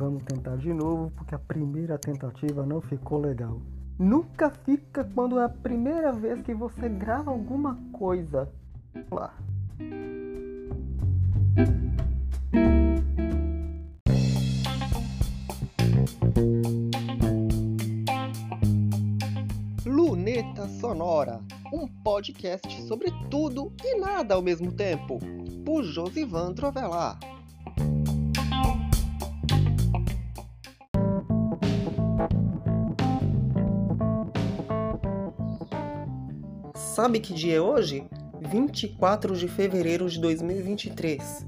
Vamos tentar de novo, porque a primeira tentativa não ficou legal. Nunca fica quando é a primeira vez que você grava alguma coisa. Lá. Luneta Sonora, um podcast sobre tudo e nada ao mesmo tempo, por Josivan Trovelar. Sabe que dia é hoje? 24 de fevereiro de 2023.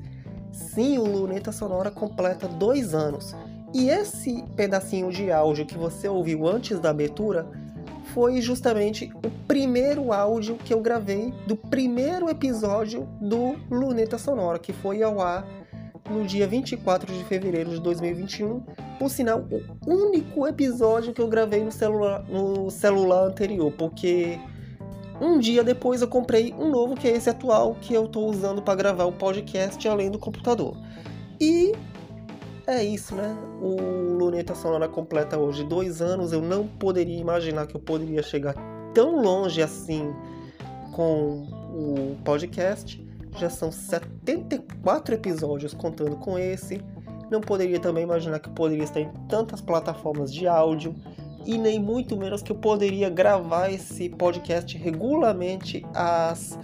Sim, o Luneta Sonora completa dois anos. E esse pedacinho de áudio que você ouviu antes da abertura foi justamente o primeiro áudio que eu gravei do primeiro episódio do Luneta Sonora, que foi ao ar no dia 24 de fevereiro de 2021. Por sinal, o único episódio que eu gravei no celular, no celular anterior, porque um dia depois eu comprei um novo, que é esse atual, que eu estou usando para gravar o podcast além do computador. E é isso, né? O Luneta Sonora completa hoje dois anos. Eu não poderia imaginar que eu poderia chegar tão longe assim com o podcast. Já são 74 episódios contando com esse. Não poderia também imaginar que poderia estar em tantas plataformas de áudio e nem muito menos que eu poderia gravar esse podcast regularmente às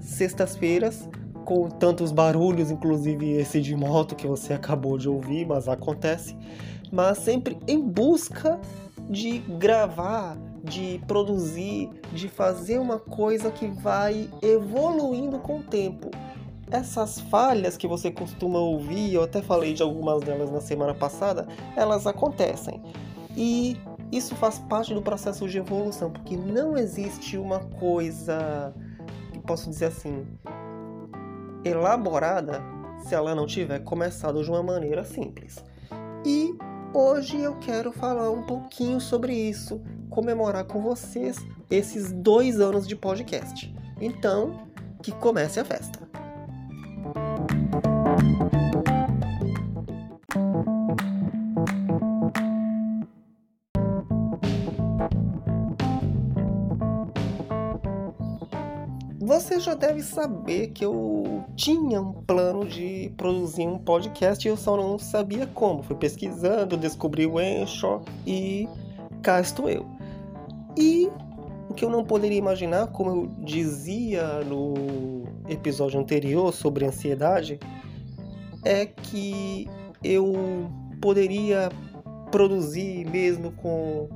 sextas-feiras, com tantos barulhos, inclusive esse de moto que você acabou de ouvir, mas acontece, mas sempre em busca de gravar, de produzir, de fazer uma coisa que vai evoluindo com o tempo. Essas falhas que você costuma ouvir, eu até falei de algumas delas na semana passada, elas acontecem. E isso faz parte do processo de evolução, porque não existe uma coisa, que posso dizer assim, elaborada se ela não tiver começado de uma maneira simples. E hoje eu quero falar um pouquinho sobre isso, comemorar com vocês esses dois anos de podcast. Então, que comece a festa! Você já deve saber que eu tinha um plano de produzir um podcast e eu só não sabia como. Fui pesquisando, descobri o Anchor e cá estou eu. E o que eu não poderia imaginar, como eu dizia no episódio anterior sobre ansiedade, é que eu poderia produzir mesmo com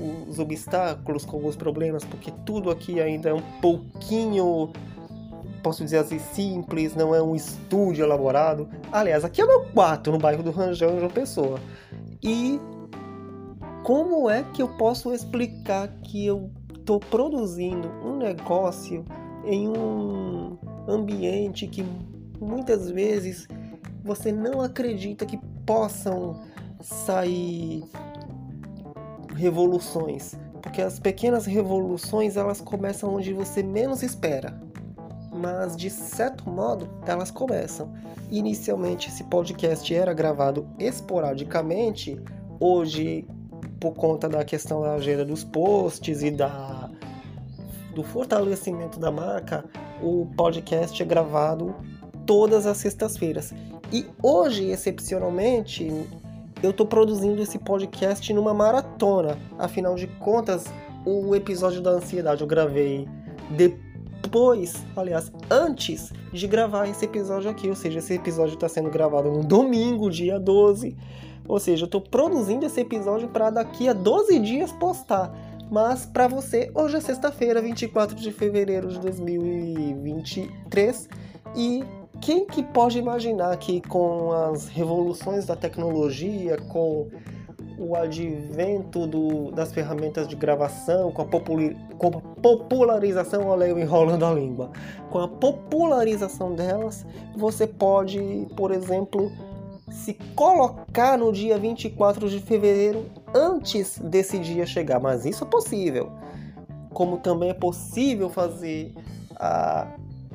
os obstáculos, com alguns problemas, porque tudo aqui ainda é um pouquinho, posso dizer assim, simples, não é um estúdio elaborado. Aliás, aqui é meu quarto, no bairro do Ranjão, João Pessoa. E como é que eu posso explicar que eu estou produzindo um negócio em um ambiente que muitas vezes você não acredita que possam sair revoluções, porque as pequenas revoluções elas começam onde você menos espera, mas de certo modo elas começam. Inicialmente esse podcast era gravado esporadicamente, hoje por conta da questão da agenda dos posts e da do fortalecimento da marca, o podcast é gravado todas as sextas-feiras. E hoje, excepcionalmente, eu estou produzindo esse podcast numa maratona. Afinal de contas, o episódio da ansiedade eu gravei depois, aliás, antes de gravar esse episódio aqui. Ou seja, esse episódio está sendo gravado no domingo, dia 12. Ou seja, eu estou produzindo esse episódio para daqui a 12 dias postar. Mas para você, hoje é sexta-feira, 24 de fevereiro de 2023 e quem que pode imaginar que com as revoluções da tecnologia, com o advento do, das ferramentas de gravação, com a, com a popularização, olha eu enrolando a língua, com a popularização delas, você pode, por exemplo, se colocar no dia 24 de fevereiro antes desse dia chegar, mas isso é possível. Como também é possível fazer a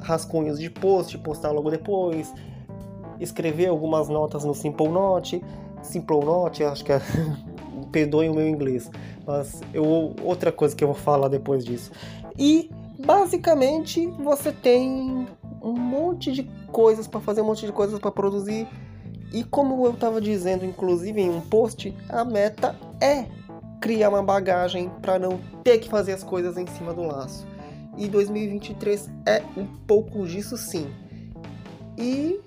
rascunhos de post, postar logo depois, escrever algumas notas no Simple Note. Simple Note, acho que é. Perdoem o meu inglês, mas eu, outra coisa que eu vou falar depois disso. E basicamente você tem um monte de coisas para fazer, um monte de coisas para produzir. E como eu estava dizendo, inclusive em um post, a meta é criar uma bagagem para não ter que fazer as coisas em cima do laço. E 2023 é um pouco disso sim. E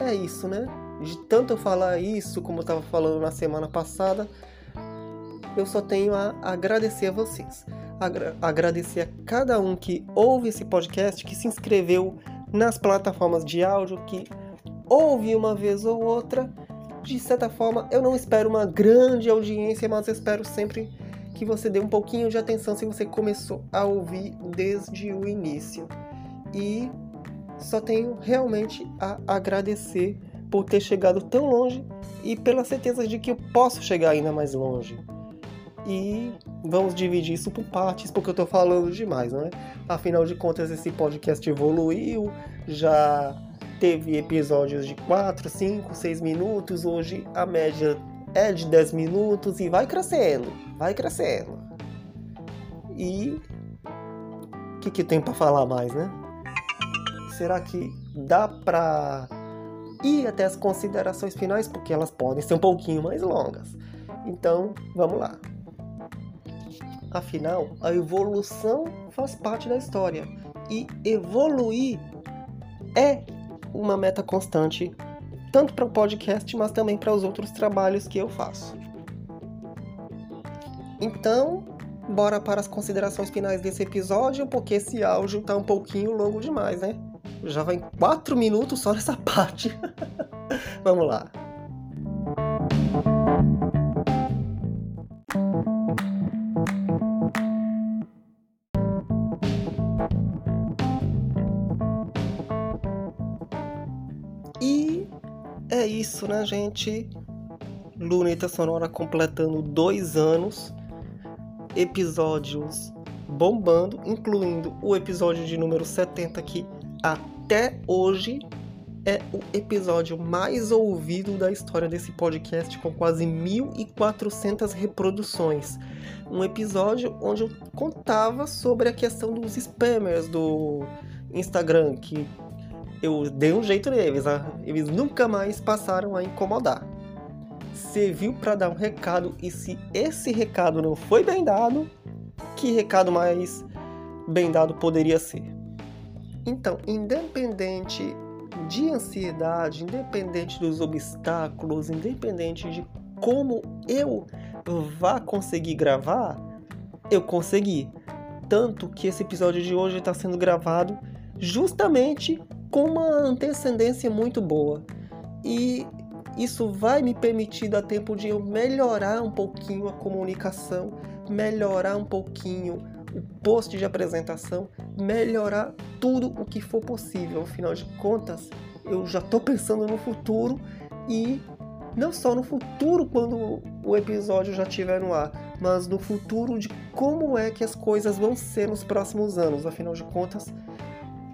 é isso, né? De tanto eu falar isso, como eu estava falando na semana passada, eu só tenho a agradecer a vocês. Agra agradecer a cada um que ouve esse podcast, que se inscreveu nas plataformas de áudio, que ouve uma vez ou outra de certa forma, eu não espero uma grande audiência, mas espero sempre que você dê um pouquinho de atenção se você começou a ouvir desde o início. E só tenho realmente a agradecer por ter chegado tão longe e pela certeza de que eu posso chegar ainda mais longe. E vamos dividir isso por partes, porque eu tô falando demais, não é? Afinal de contas, esse podcast evoluiu, já teve episódios de 4, 5, 6 minutos, hoje a média é de 10 minutos e vai crescendo, vai crescendo. E o que, que tem para falar mais, né? Será que dá pra ir até as considerações finais? Porque elas podem ser um pouquinho mais longas. Então, vamos lá. Afinal, a evolução faz parte da história. E evoluir é uma meta constante, tanto para o podcast, mas também para os outros trabalhos que eu faço. Então, bora para as considerações finais desse episódio, porque esse áudio está um pouquinho longo demais, né? Já vai 4 minutos só nessa parte. Vamos lá. Isso, né, gente? Luneta Sonora completando dois anos, episódios bombando, incluindo o episódio de número 70, que até hoje é o episódio mais ouvido da história desse podcast, com quase 1.400 reproduções. Um episódio onde eu contava sobre a questão dos spammers do Instagram, que eu dei um jeito neles, né? eles nunca mais passaram a incomodar. Serviu para dar um recado e se esse recado não foi bem dado, que recado mais bem dado poderia ser? Então, independente de ansiedade, independente dos obstáculos, independente de como eu vá conseguir gravar, eu consegui. Tanto que esse episódio de hoje está sendo gravado justamente com uma antecedência muito boa. E isso vai me permitir dar tempo de eu melhorar um pouquinho a comunicação, melhorar um pouquinho o post de apresentação, melhorar tudo o que for possível. Afinal de contas, eu já estou pensando no futuro e não só no futuro quando o episódio já estiver no ar, mas no futuro de como é que as coisas vão ser nos próximos anos. Afinal de contas,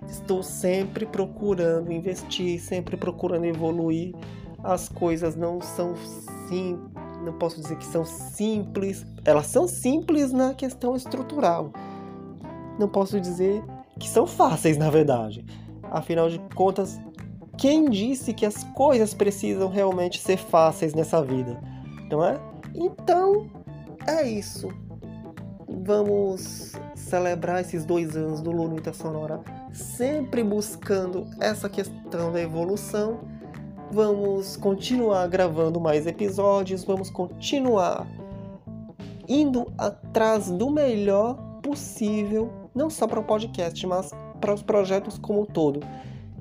Estou sempre procurando investir, sempre procurando evoluir. As coisas não são sim, não posso dizer que são simples. Elas são simples na questão estrutural. Não posso dizer que são fáceis, na verdade. Afinal de contas, quem disse que as coisas precisam realmente ser fáceis nessa vida? Não é? Então, é isso. Vamos celebrar esses dois anos do Lunita Sonora sempre buscando essa questão da evolução. Vamos continuar gravando mais episódios, vamos continuar indo atrás do melhor possível, não só para o podcast, mas para os projetos como um todo.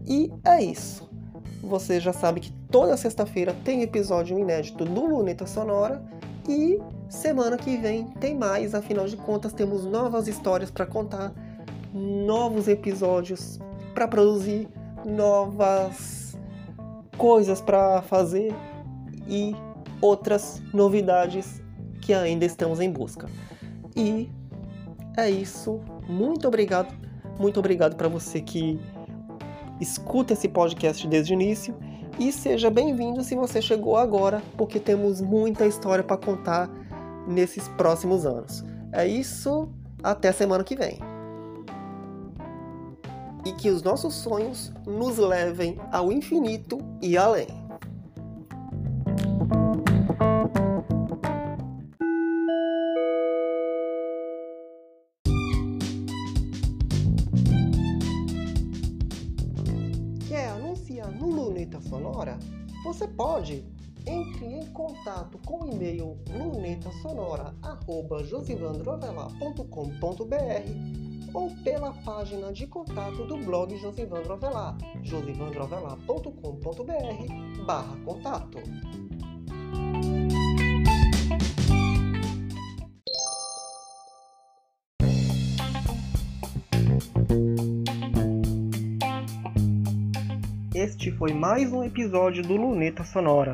E é isso. Você já sabe que toda sexta-feira tem episódio inédito do Luneta Sonora e semana que vem tem mais, afinal de contas temos novas histórias para contar novos episódios para produzir, novas coisas para fazer e outras novidades que ainda estamos em busca. E é isso. Muito obrigado, muito obrigado para você que escuta esse podcast desde o início. E seja bem-vindo se você chegou agora, porque temos muita história para contar nesses próximos anos. É isso, até semana que vem. E que os nossos sonhos nos levem ao infinito e além. Quer anunciar no Luneta Sonora? Você pode! Entre em contato com o e-mail lunetasonora.josivandroavelar.com.br ou pela página de contato do blog Josivandro Avelar, josivandroavelar.com.br barra contato. Este foi mais um episódio do Luneta Sonora.